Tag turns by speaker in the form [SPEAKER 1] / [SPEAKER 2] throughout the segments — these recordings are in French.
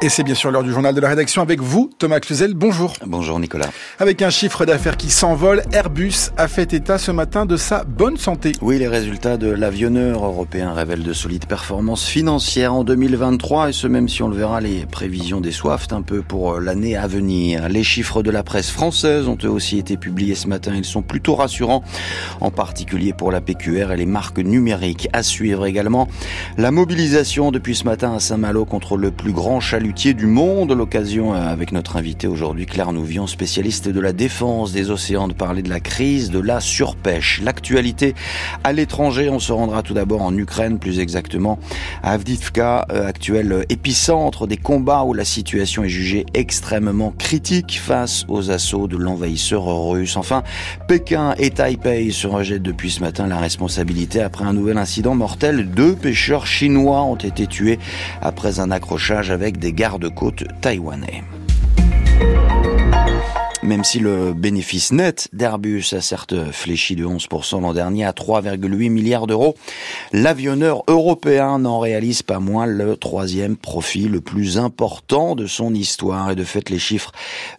[SPEAKER 1] Et c'est bien sûr l'heure du journal de la rédaction avec vous, Thomas Cluzel. Bonjour.
[SPEAKER 2] Bonjour Nicolas.
[SPEAKER 1] Avec un chiffre d'affaires qui s'envole, Airbus a fait état ce matin de sa bonne santé.
[SPEAKER 2] Oui, les résultats de l'avionneur européen révèlent de solides performances financières en 2023 et ce même si on le verra, les prévisions déçoivent un peu pour euh, l'année à venir. Les chiffres de la presse française ont eux aussi été publiés ce matin. Ils sont plutôt rassurants, en particulier pour la PQR et les marques numériques. À suivre également la mobilisation depuis ce matin à Saint-Malo contre le plus grand chalut du monde. L'occasion avec notre invité aujourd'hui, Claire Nouvion, spécialiste de la défense des océans, de parler de la crise de la surpêche. L'actualité à l'étranger, on se rendra tout d'abord en Ukraine, plus exactement à Avdivka, euh, actuel épicentre des combats où la situation est jugée extrêmement critique face aux assauts de l'envahisseur russe. Enfin, Pékin et Taipei se rejettent depuis ce matin la responsabilité après un nouvel incident mortel. Deux pêcheurs chinois ont été tués après un accrochage avec des garde-côtes taïwanais. Même si le bénéfice net d'Airbus a certes fléchi de 11% l'an dernier à 3,8 milliards d'euros, l'avionneur européen n'en réalise pas moins le troisième profit le plus important de son histoire. Et de fait, les chiffres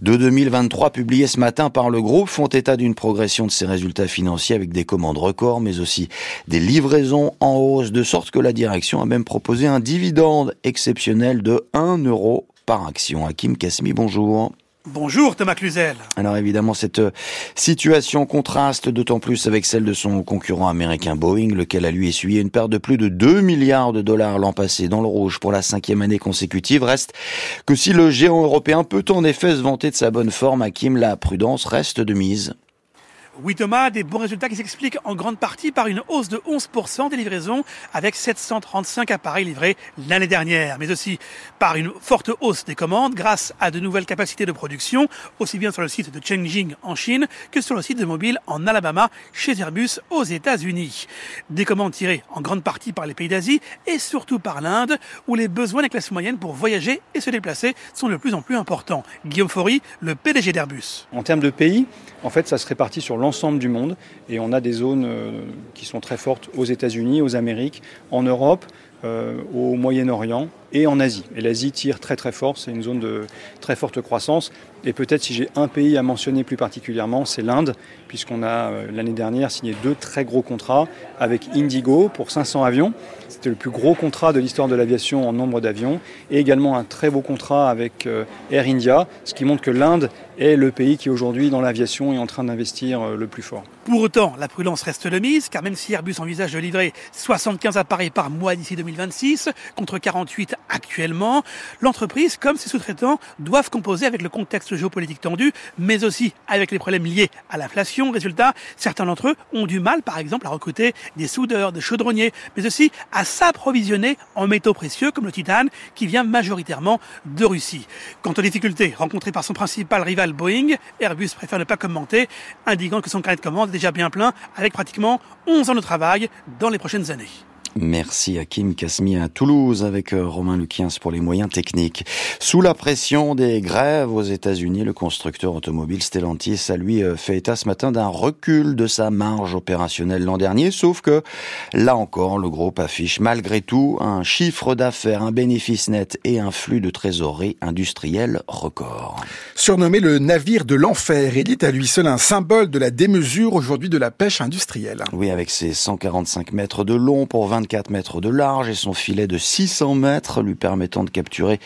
[SPEAKER 2] de 2023 publiés ce matin par le groupe font état d'une progression de ses résultats financiers avec des commandes records, mais aussi des livraisons en hausse, de sorte que la direction a même proposé un dividende exceptionnel de 1 euro par action. Hakim Kasmi, bonjour.
[SPEAKER 3] Bonjour Thomas Cluzel.
[SPEAKER 2] Alors évidemment, cette euh, situation contraste d'autant plus avec celle de son concurrent américain Boeing, lequel a lui essuyé une perte de plus de 2 milliards de dollars l'an passé dans le rouge pour la cinquième année consécutive. Reste que si le géant européen peut en effet se vanter de sa bonne forme, Hakim, la prudence reste de mise.
[SPEAKER 3] Oui Thomas, des bons résultats qui s'expliquent en grande partie par une hausse de 11% des livraisons avec 735 appareils livrés l'année dernière, mais aussi par une forte hausse des commandes grâce à de nouvelles capacités de production, aussi bien sur le site de Chengxing en Chine que sur le site de mobile en Alabama chez Airbus aux États-Unis. Des commandes tirées en grande partie par les pays d'Asie et surtout par l'Inde où les besoins des classes moyennes pour voyager et se déplacer sont de plus en plus importants. Guillaume Faury, le PDG d'Airbus.
[SPEAKER 4] En termes de pays, en fait, ça se répartit sur l'ensemble du monde. Et on a des zones euh, qui sont très fortes aux États-Unis, aux Amériques, en Europe, euh, au Moyen-Orient et en Asie. Et l'Asie tire très très fort, c'est une zone de très forte croissance. Et peut-être si j'ai un pays à mentionner plus particulièrement, c'est l'Inde, puisqu'on a euh, l'année dernière signé deux très gros contrats avec Indigo pour 500 avions. C'était le plus gros contrat de l'histoire de l'aviation en nombre d'avions, et également un très beau contrat avec euh, Air India, ce qui montre que l'Inde est le pays qui aujourd'hui dans l'aviation est en train d'investir euh, le plus fort.
[SPEAKER 3] Pour autant, la prudence reste le mise, car même si Airbus envisage de livrer 75 appareils par mois d'ici 2026, contre 48 actuellement, l'entreprise, comme ses sous-traitants, doivent composer avec le contexte géopolitique tendu, mais aussi avec les problèmes liés à l'inflation. Résultat, certains d'entre eux ont du mal, par exemple, à recruter des soudeurs, des chaudronniers, mais aussi à s'approvisionner en métaux précieux comme le titane, qui vient majoritairement de Russie. Quant aux difficultés rencontrées par son principal rival Boeing, Airbus préfère ne pas commenter, indiquant que son carnet de commande est déjà bien plein, avec pratiquement 11 ans de travail dans les prochaines années.
[SPEAKER 2] Merci Hakim Kasmi à Toulouse avec euh, Romain Luquiens pour les moyens techniques. Sous la pression des grèves aux États-Unis, le constructeur automobile Stellantis a lui euh, fait état ce matin d'un recul de sa marge opérationnelle l'an dernier, sauf que là encore, le groupe affiche malgré tout un chiffre d'affaires, un bénéfice net et un flux de trésorerie industrielle record.
[SPEAKER 1] Surnommé le navire de l'enfer, il est à lui seul un symbole de la démesure aujourd'hui de la pêche industrielle.
[SPEAKER 2] Oui, avec ses 145 mètres de long pour 20 24 mètres de large et son filet de 600 mètres lui permettant de capturer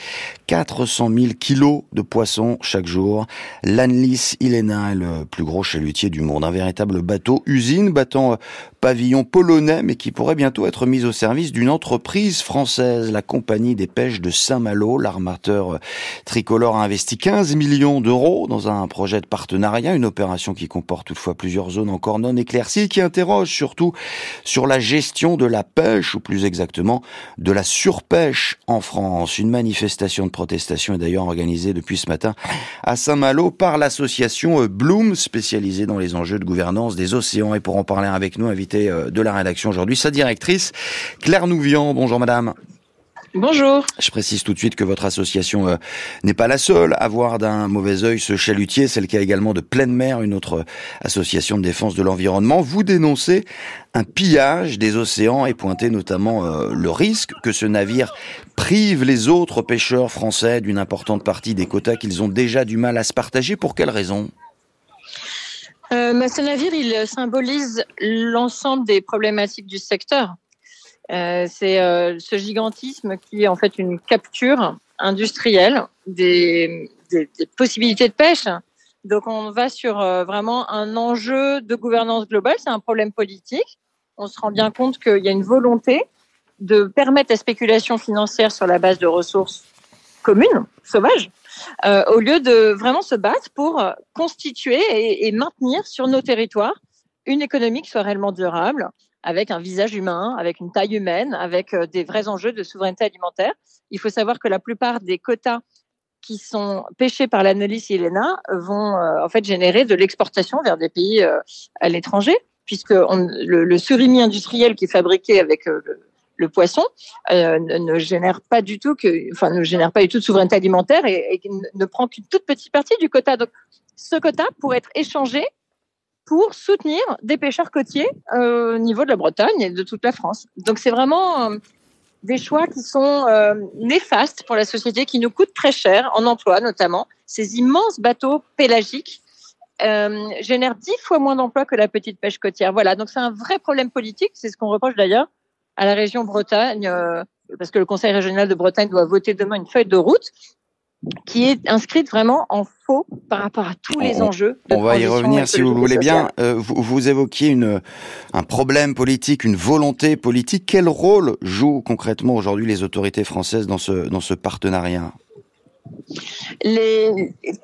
[SPEAKER 2] 400 000 kilos de poissons chaque jour. L'Anlis Ilena est le plus gros chalutier du monde. Un véritable bateau usine battant pavillon polonais, mais qui pourrait bientôt être mis au service d'une entreprise française, la compagnie des pêches de Saint-Malo. L'armateur tricolore a investi 15 millions d'euros dans un projet de partenariat, une opération qui comporte toutefois plusieurs zones encore non éclaircies qui interroge surtout sur la gestion de la pêche, ou plus exactement de la surpêche en France. Une manifestation de protestation est d'ailleurs organisée depuis ce matin à Saint-Malo par l'association Bloom, spécialisée dans les enjeux de gouvernance des océans. Et pour en parler avec nous, invité euh, de la rédaction aujourd'hui, sa directrice, Claire Nouvian. Bonjour madame.
[SPEAKER 5] Bonjour.
[SPEAKER 2] Je précise tout de suite que votre association euh, n'est pas la seule à voir d'un mauvais œil ce chalutier. C'est le cas également de Pleine Mer, une autre association de défense de l'environnement. Vous dénoncez un pillage des océans et pointez notamment euh, le risque que ce navire prive les autres pêcheurs français d'une importante partie des quotas qu'ils ont déjà du mal à se partager. Pour quelle raison?
[SPEAKER 5] Euh, Ce navire, il symbolise l'ensemble des problématiques du secteur. Euh, c'est euh, ce gigantisme qui est en fait une capture industrielle des, des, des possibilités de pêche. Donc on va sur euh, vraiment un enjeu de gouvernance globale, c'est un problème politique. On se rend bien compte qu'il y a une volonté de permettre la spéculation financière sur la base de ressources communes, sauvages, euh, au lieu de vraiment se battre pour constituer et, maintenir sur nos territoires une économie qui soit réellement durable, avec un visage humain, avec une taille humaine, avec euh, des vrais enjeux de souveraineté alimentaire. Il faut savoir que la plupart des quotas qui sont pêchés par l'analyse Elena vont euh, en fait générer de l'exportation vers des pays à l'étranger, puisque le, le, surimi industriel qui est fabriqué avec le, poisson euh, ne génère pas du tout enfin, ne génère pas du tout de souveraineté alimentaire et, ne prend qu'une toute petite partie du quota. Donc, ce quota pourrait être échangé pour soutenir des pêcheurs côtiers euh, au niveau de la Bretagne et de toute la France. Donc c'est vraiment euh, des choix qui sont néfastes pour la société, qui nous coûtent très cher en emploi notamment. Ces immenses bateaux pélagiques euh, génèrent dix fois moins d'emplois que la petite pêche côtière. Voilà, donc c'est un vrai problème politique. C'est ce qu'on reproche d'ailleurs à la région Bretagne, euh, parce que le Conseil régional de Bretagne doit voter demain une feuille de route qui est inscrite vraiment en faux par rapport à tous les
[SPEAKER 2] on,
[SPEAKER 5] enjeux.
[SPEAKER 2] on va y revenir si vous voulez bien. Euh, vous, vous, évoquiez une, un problème politique, une volonté politique. Quel rôle jouent concrètement aujourd'hui les autorités françaises dans ce, dans ce partenariat?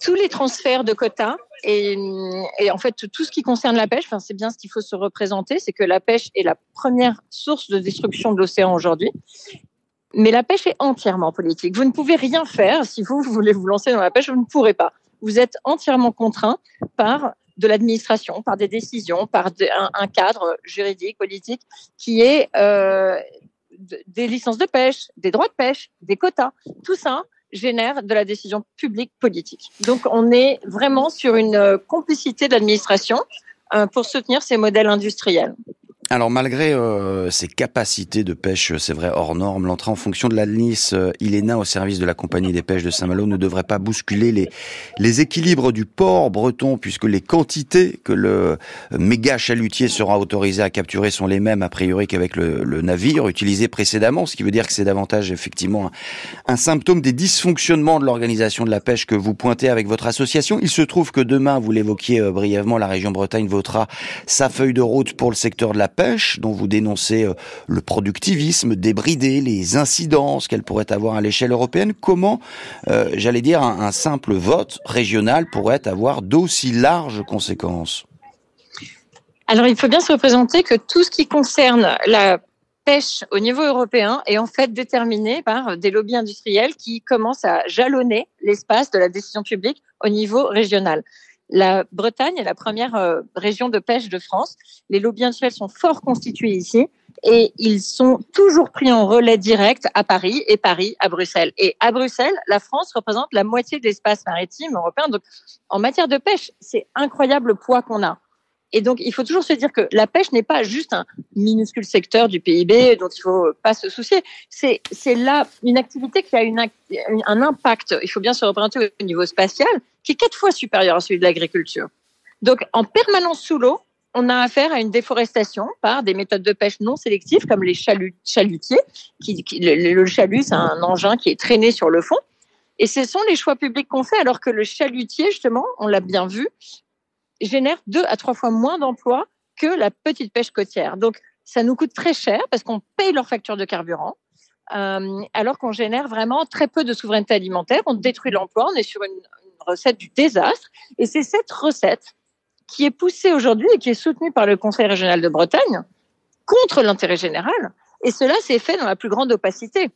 [SPEAKER 5] Tous les transferts de quotas et, en fait tout ce qui concerne la pêche, c'est bien ce qu'il faut se représenter, c'est que la pêche est la première source de destruction de l'océan aujourd'hui. Mais la pêche est entièrement politique. Vous ne pouvez rien faire si vous, voulez vous lancer dans la pêche, vous ne pourrez pas. Vous êtes entièrement contraint par de l'administration, par des décisions, par un, cadre juridique, politique, qui est euh, des licences de pêche, des droits de pêche, des quotas. Tout ça génère de la décision publique politique. Donc on est vraiment sur une complicité de l'administration euh, pour soutenir ces modèles industriels.
[SPEAKER 2] Alors malgré euh, ses capacités de pêche, c'est vrai, hors normes, l'entrée en fonction de la Nice euh, Iléna au service de la compagnie des pêches de Saint-Malo ne devrait pas bousculer les, les équilibres du port breton puisque les quantités que le méga chalutier sera autorisé à capturer sont les mêmes a priori qu'avec le, navire utilisé précédemment, ce qui veut dire que c'est davantage effectivement un, un symptôme des dysfonctionnements de l'organisation de la pêche que vous pointez avec votre association. Il se trouve que demain, vous l'évoquiez euh, brièvement, la région Bretagne votera sa feuille de route pour le secteur de la pêche, dont vous dénoncez euh, le productivisme débridé, les incidences qu'elle pourrait avoir à l'échelle européenne. Comment, euh, j'allais dire, un, un, simple vote régional pourrait avoir d'aussi larges conséquences?
[SPEAKER 5] Alors, il faut bien se représenter que tout ce qui concerne la pêche au niveau européen est en fait déterminé par des lobbies industriels qui commencent à jalonner l'espace de la décision publique au niveau régional. La Bretagne est la première euh, région de pêche de France. Les lobbies industriels sont fort constitués ici et ils sont toujours pris en relais direct à Paris et Paris à Bruxelles. Et à Bruxelles, la France représente la moitié de l'espace maritime européen. Donc, en matière de pêche, c'est incroyable le poids qu'on a. Et donc, il faut toujours se dire que la pêche n'est pas juste un minuscule secteur du PIB dont il faut pas se soucier. C'est, c'est là une activité qui a une, un impact, il faut bien se représenter au niveau spatial, qui est quatre fois supérieur à celui de l'agriculture. Donc, en permanence sous l'eau, on a affaire à une déforestation par des méthodes de pêche non sélectives comme les chalut, chalutiers. Qui, le chalut, c'est un engin qui est traîné sur le fond. Et ce sont les choix publics qu'on fait, alors que le chalutier, justement, on l'a bien vu, génère deux à trois fois moins d'emplois que la petite pêche côtière. Donc, ça nous coûte très cher parce qu'on paye leur facture de carburant, euh, alors qu'on génère vraiment très peu de souveraineté alimentaire. On détruit l'emploi, on est sur une, recette du désastre. Et c'est cette recette qui est poussée aujourd'hui et qui est soutenue par le Conseil régional de Bretagne contre l'intérêt général. Et cela s'est fait dans la plus grande opacité.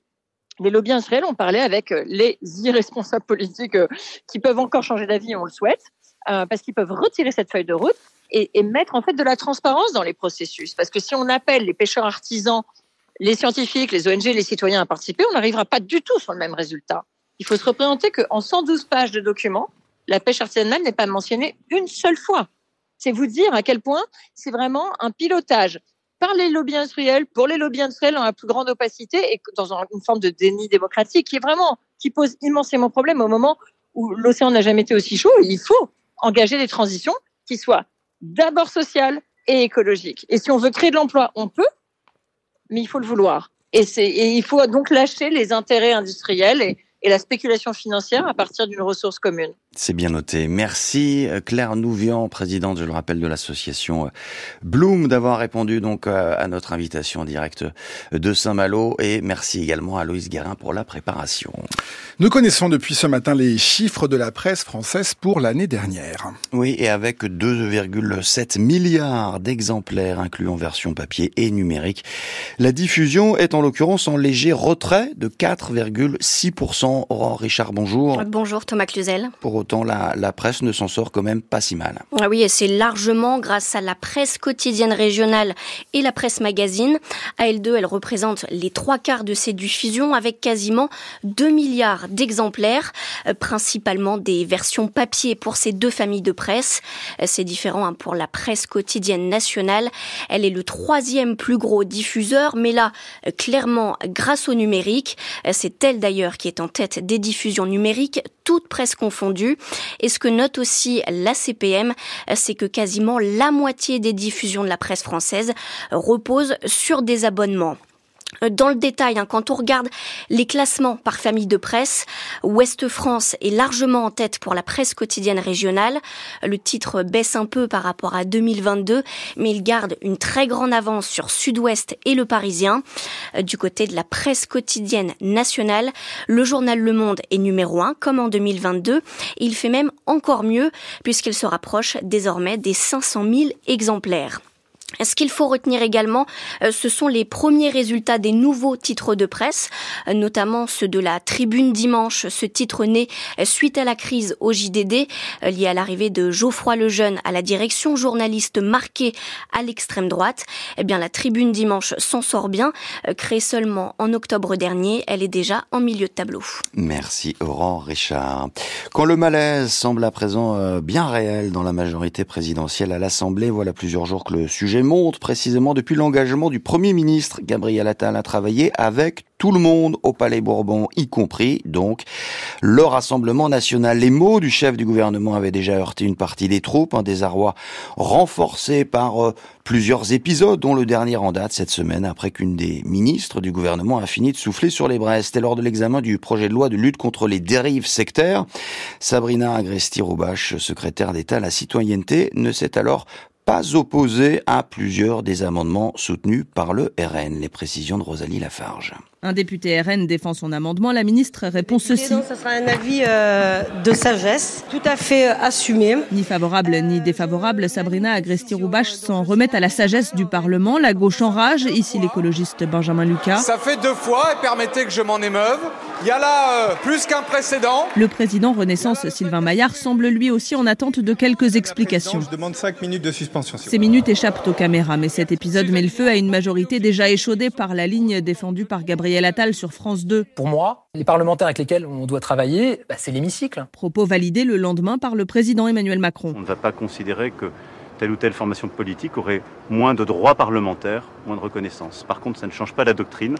[SPEAKER 5] Les lobbies industriels ont parlé avec les irresponsables politiques qui peuvent encore changer d'avis, on le souhaite, euh, parce qu'ils peuvent retirer cette feuille de route et, et, mettre en fait de la transparence dans les processus. Parce que si on appelle les pêcheurs artisans les scientifiques, les ONG, les citoyens à participer, on n'arrivera pas du tout sur le même résultat. Il faut se représenter qu'en 112 pages de documents, la pêche artisanale n'est pas mentionnée une seule fois. C'est vous dire à quel point c'est vraiment un pilotage par les lobbies industriels, pour les lobbies industriels dans la plus grande opacité et dans une forme de déni démocratique qui est vraiment, qui pose immensément problème au moment où l'océan n'a jamais été aussi chaud. Il faut engager des transitions qui soient d'abord sociales et écologiques. Et si on veut créer de l'emploi, on peut, mais il faut le vouloir. Et, et il faut donc lâcher les intérêts industriels et, et la spéculation financière à partir d'une ressource commune.
[SPEAKER 2] C'est bien noté. Merci Claire Nouvian, présidente, je le rappelle, de l'association Bloom, d'avoir répondu donc à notre invitation en direct de Saint-Malo et merci également à Loïs Guérin pour la préparation.
[SPEAKER 1] Nous connaissons depuis ce matin les chiffres de la presse française pour l'année dernière.
[SPEAKER 2] Oui, et avec 2,7 milliards d'exemplaires inclus en version papier et numérique, la diffusion est en l'occurrence en léger retrait de 4,6% Aurore Richard, bonjour.
[SPEAKER 6] Bonjour Thomas Cluzel.
[SPEAKER 2] Pour autant, la, presse ne s'en sort quand même pas si mal.
[SPEAKER 6] Ah oui, et c'est largement grâce à la presse quotidienne régionale et la presse magazine. À L2, elle représente les trois quarts de ces diffusions avec quasiment 2 milliards d'exemplaires, euh, principalement des versions papier pour ces deux familles de presse. Euh, c'est différent hein, pour la presse quotidienne nationale. Elle est le troisième plus gros diffuseur, mais là, euh, clairement, grâce au numérique, c'est elle d'ailleurs qui est en tête des diffusions numériques, toutes presque confondues. Et ce que note aussi la CPM, c'est que quasiment la moitié des diffusions de la presse française reposent sur des abonnements. Euh, dans le détail, hein, quand on regarde les classements par famille de presse, Ouest France est largement en tête pour la presse quotidienne régionale. Le titre baisse un peu par rapport à 2022, mais il garde une très grande avance sur Sud-Ouest et Le Parisien. Euh, du côté de la presse quotidienne nationale, le journal Le Monde est numéro 1, comme en 2022. Il fait même encore mieux, puisqu'il se rapproche désormais des 500 000 exemplaires. Ce qu'il faut retenir également, euh, ce sont les premiers résultats des nouveaux titres de presse, euh, notamment ceux de la Tribune dimanche, ce titre né euh, suite à la crise au JDD, lié à l'arrivée de Geoffroy Lejeune à la direction, journaliste marqué à l'extrême droite. Eh bien, la Tribune dimanche s'en sort bien, créée seulement en octobre dernier, elle est déjà en milieu de tableau.
[SPEAKER 2] Merci Aurore Richard. Quand le malaise semble à présent bien réel dans la majorité présidentielle à l'Assemblée, voilà plusieurs jours que le sujet montre précisément depuis l'engagement du Premier ministre Gabriel Attal à travailler avec tout le monde au Palais Bourbon, y compris donc le Rassemblement national. Les mots du chef du gouvernement avaient déjà heurté une partie des troupes, un désarroi renforcé par euh, plusieurs épisodes, dont le dernier en date cette semaine, après qu'une des ministres du gouvernement a fini de souffler sur les braises. C'était lors de l'examen du projet de loi de lutte contre les dérives sectaires. Sabrina Agresti-Roubache, secrétaire d'État à la citoyenneté, ne s'est alors pas opposé à plusieurs des amendements soutenus par le RN. Les précisions de Rosalie Lafarge.
[SPEAKER 7] Un député RN défend son amendement. La ministre répond ceci.
[SPEAKER 8] ce sera un avis euh, de sagesse, tout à fait euh, assumé.
[SPEAKER 7] Ni favorable ni défavorable, Sabrina Agresti-Roubache s'en remet à la sagesse du Parlement. La gauche enrage, ici l'écologiste Benjamin Lucas.
[SPEAKER 9] Ça fait deux fois et permettez que je m'en émeuve. Il y a là euh, plus qu'un précédent.
[SPEAKER 7] Le président Renaissance Sylvain Maillard semble lui aussi en attente de quelques explications.
[SPEAKER 10] Je demande cinq minutes de suspension.
[SPEAKER 7] Ces minutes échappent aux caméras, mais cet épisode met le feu à une majorité déjà échaudée par la ligne défendue par Gabriel Gabriel sur France 2.
[SPEAKER 11] Pour moi, les parlementaires avec lesquels on doit travailler, bah, c'est l'hémicycle.
[SPEAKER 7] Propos validés le lendemain par le président Emmanuel Macron.
[SPEAKER 12] On ne va pas considérer que telle ou telle formation politique aurait moins de droits parlementaires, moins de reconnaissance. Par contre, ça ne change pas la doctrine.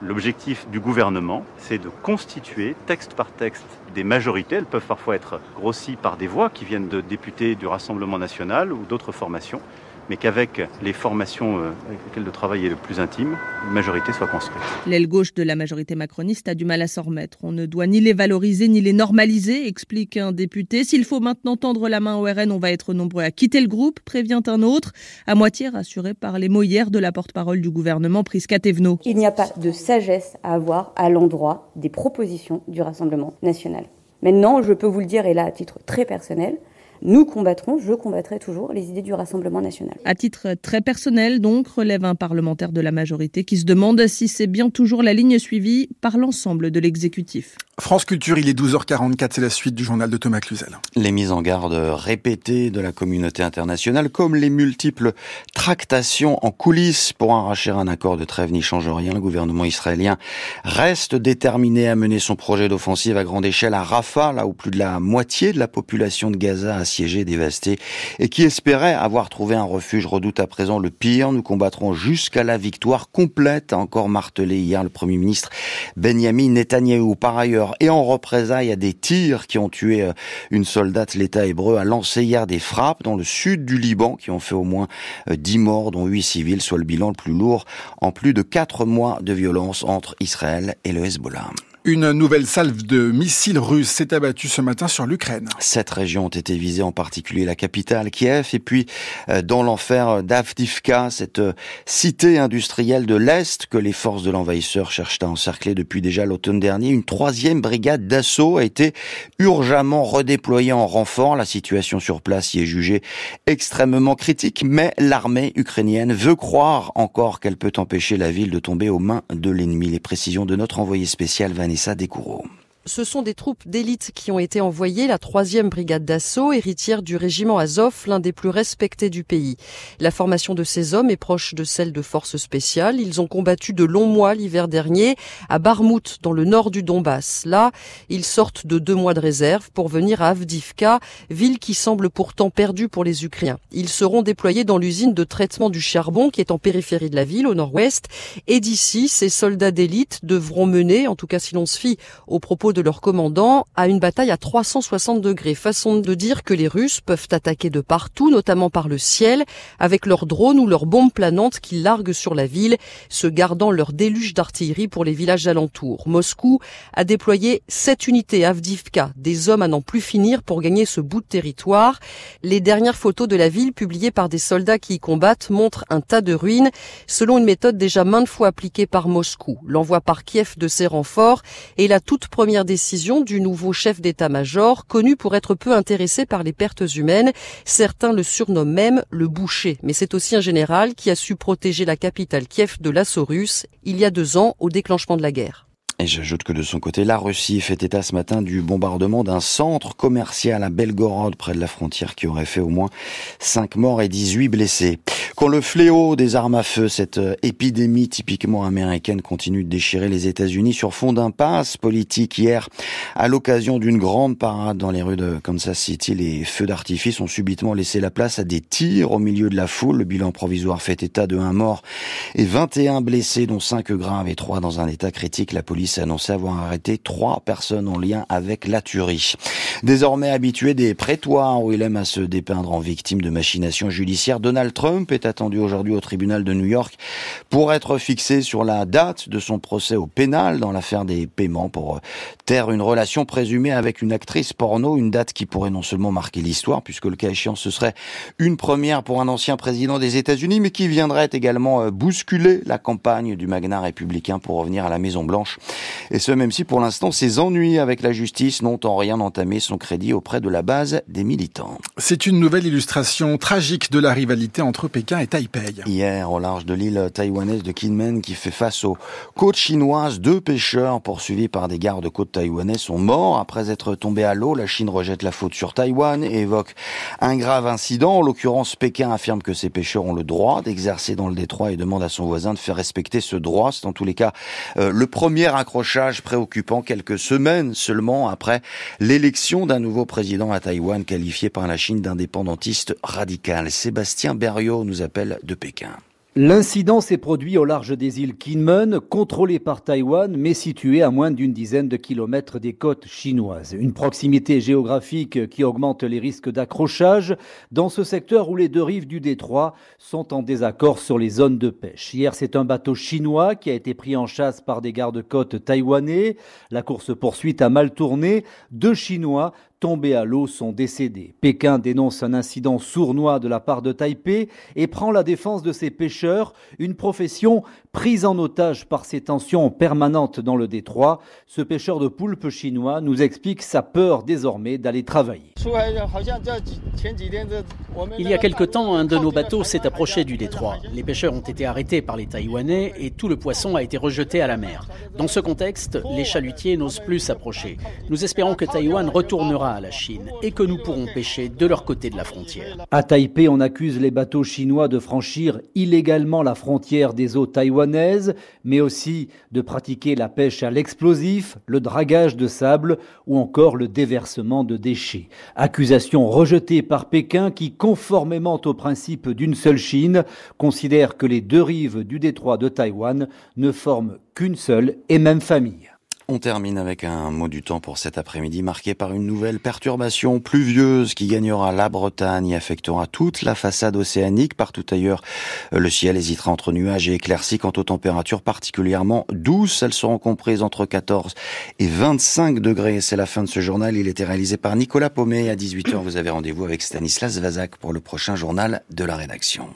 [SPEAKER 12] L'objectif du gouvernement, c'est de constituer texte par texte des majorités. Elles peuvent parfois être grossies par des voix qui viennent de députés du Rassemblement national ou d'autres formations mais qu'avec les formations euh, avec lesquelles le travail est le plus intime, une majorité soit construite.
[SPEAKER 7] L'aile gauche de la majorité macroniste a du mal à s'en remettre. On ne doit ni les valoriser ni les normaliser, explique un député. S'il faut maintenant tendre la main au RN, on va être nombreux à quitter le groupe, prévient un autre, à moitié rassuré par les mots hier de la porte-parole du gouvernement, Prisca Thévenot.
[SPEAKER 13] Il n'y a pas de sagesse à avoir à l'endroit des propositions du Rassemblement national. Maintenant, je peux vous le dire, et là à titre très personnel, nous combattrons, je combattrai toujours les idées du Rassemblement national.
[SPEAKER 7] À titre très personnel, donc, relève un parlementaire de la majorité qui se demande si c'est bien toujours la ligne suivie par l'ensemble de l'exécutif.
[SPEAKER 1] France Culture, il est 12h44, c'est la suite du journal de Thomas Cluzel.
[SPEAKER 2] Les mises en garde répétées de la communauté internationale, comme les multiples tractations en coulisses pour arracher un accord de trêve n'y change rien. Le gouvernement israélien reste déterminé à mener son projet d'offensive à grande échelle à Rafah, là où plus de la moitié de la population de Gaza dévastée, et qui espérait avoir trouvé un refuge redoute à présent le pire. Nous combattrons jusqu'à la victoire complète, a encore martelé hier le Premier ministre Benjamin Netanyahu. Par ailleurs, et en représailles à des tirs qui ont tué euh, une soldate, l'État hébreu a lancé hier des frappes dans le sud du Liban qui ont fait au moins 10 euh, morts, dont 8 civils, soit le bilan le plus lourd en plus de 4 mois de violence entre Israël et le Hezbollah.
[SPEAKER 1] Une nouvelle salve de missiles russes s'est abattue ce matin sur l'Ukraine.
[SPEAKER 2] Sept régions ont été visées, en particulier la capitale Kiev, et puis euh, dans l'enfer d'Avdivka, cette euh, cité industrielle de l'Est que les forces de l'envahisseur cherchent à encercler depuis déjà l'automne dernier. Une troisième brigade d'assaut a été urgemment redéployée en renfort. La situation sur place y est jugée extrêmement critique, mais l'armée ukrainienne veut croire encore qu'elle peut empêcher la ville de tomber aux mains de l'ennemi. Les précisions de notre envoyé spécial Vanessa Vanessa Descoureaux
[SPEAKER 10] ce sont des troupes d'élite qui ont été envoyées, la troisième brigade d'assaut, héritière du régiment Azov, l'un des plus respectés du pays. La formation de ces hommes est proche de celle de forces spéciales. Ils ont combattu de longs mois l'hiver dernier à Barmout, dans le nord du Donbass. Là, ils sortent de deux mois de réserve pour venir à Avdivka, ville qui semble pourtant perdue pour les Ukrainiens. Ils seront déployés dans l'usine de traitement du charbon qui est en périphérie de la ville, au nord-ouest. Et d'ici, ces soldats d'élite devront mener, en tout cas si l'on se fie aux propos de de leur commandant à une bataille à 360 degrés. Façon de dire que les Russes peuvent attaquer de partout, notamment par le ciel, avec leurs drones ou leurs bombes planantes qu'ils larguent sur la ville, se gardant leur déluge d'artillerie pour les villages alentours. Moscou a déployé sept unités Avdivka, des hommes à n'en plus finir pour gagner ce bout de territoire. Les dernières photos de la ville publiées par des soldats qui y combattent montrent un tas de ruines, selon une méthode déjà maintes fois appliquée par Moscou. L'envoi par Kiev de ses renforts est la toute première décision du nouveau chef d'état-major, connu pour être peu intéressé par les pertes humaines. Certains le surnomment même le boucher. Mais c'est aussi un général qui a su protéger la capitale Kiev de l'assaut russe il y a deux ans au déclenchement de la guerre.
[SPEAKER 2] Et j'ajoute que de son côté, la Russie fait état ce matin du bombardement d'un centre commercial à Belgorod, près de la frontière, qui aurait fait au moins 5 morts et 18 blessés. Quand le fléau des armes à feu, cette euh, épidémie typiquement américaine, continue de déchirer les États-Unis sur fond d'impasse politique hier, à l'occasion d'une grande parade dans les rues de Kansas City, les feux d'artifice ont subitement laissé la place à des tirs au milieu de la foule. Le bilan provisoire fait état de 1 mort et 21 blessés, dont 5 graves et 3 dans un état critique. La police annoncé avoir arrêté trois personnes en lien avec la tuerie. Désormais habitué des prétoires où il aime à se dépeindre en victime de machinations judiciaires, Donald Trump est attendu aujourd'hui au tribunal de New York pour être fixé sur la date de son procès au pénal dans l'affaire des paiements pour taire une relation présumée avec une actrice porno, une date qui pourrait non seulement marquer l'histoire, puisque le cas échéant ce serait une première pour un ancien président des États-Unis, mais qui viendrait également euh, bousculer la campagne du magnat républicain pour revenir à la Maison Blanche. Et ce, même si pour l'instant ses ennuis avec la justice n'ont en rien entamé son crédit auprès de la base des militants.
[SPEAKER 1] C'est une nouvelle illustration tragique de la rivalité entre Pékin et Taipei.
[SPEAKER 2] Hier, au large de l'île taïwanaise de Kinmen, qui fait face aux côtes chinoises, deux pêcheurs poursuivis par des gardes-côtes taïwanais sont morts après être tombés à l'eau. La Chine rejette la faute sur Taïwan et évoque un grave incident. En l'occurrence, Pékin affirme que ces pêcheurs ont le droit d'exercer dans le détroit et demande à son voisin de faire respecter ce droit. C'est en tous les cas euh, le premier accrochage préoccupant quelques semaines seulement après l'élection d'un nouveau président à Taïwan qualifié par la Chine d'indépendantiste radical. Sébastien Berriot nous appelle de Pékin.
[SPEAKER 14] L'incident s'est produit au large des îles Kinmen, contrôlées par Taïwan, mais situées à moins d'une dizaine de kilomètres des côtes chinoises. Une proximité géographique qui augmente les risques d'accrochage dans ce secteur où les deux rives du détroit sont en désaccord sur les zones de pêche. Hier, c'est un bateau chinois qui a été pris en chasse par des gardes-côtes taïwanais. La course poursuite a mal tourné. Deux Chinois tombés à l'eau sont décédés. Pékin dénonce un incident sournois de la part de Taipei et prend la défense de ses pêcheurs, une profession prise en otage par ces tensions permanentes dans le détroit. Ce pêcheur de poulpe chinois nous explique sa peur désormais d'aller travailler.
[SPEAKER 15] Il y a quelque temps, un de nos bateaux s'est approché du détroit. Les pêcheurs ont été arrêtés par les Taïwanais et tout le poisson a été rejeté à la mer. Dans ce contexte, les chalutiers n'osent plus s'approcher. Nous espérons que Taïwan retournera à la Chine et que nous pourrons pêcher de leur côté de la frontière.
[SPEAKER 14] À Taipei, on accuse les bateaux chinois de franchir illégalement la frontière des eaux taïwanaises, mais aussi de pratiquer la pêche à l'explosif, le dragage de sable ou encore le déversement de déchets. Accusation rejetée par Pékin qui, conformément au principe d'une seule Chine, considère que les deux rives du détroit de Taïwan ne forment qu'une seule et même famille.
[SPEAKER 2] On termine avec un mot du temps pour cet après-midi marqué par une nouvelle perturbation pluvieuse qui gagnera la Bretagne et affectera toute la façade océanique. Partout ailleurs, le ciel hésitera entre nuages et éclaircies quant aux températures particulièrement douces. Elles seront comprises entre 14 et 25 degrés. C'est la fin de ce journal. Il était réalisé par Nicolas Paumet. À 18h, vous avez rendez-vous avec Stanislas Vazak pour le prochain journal de la rédaction.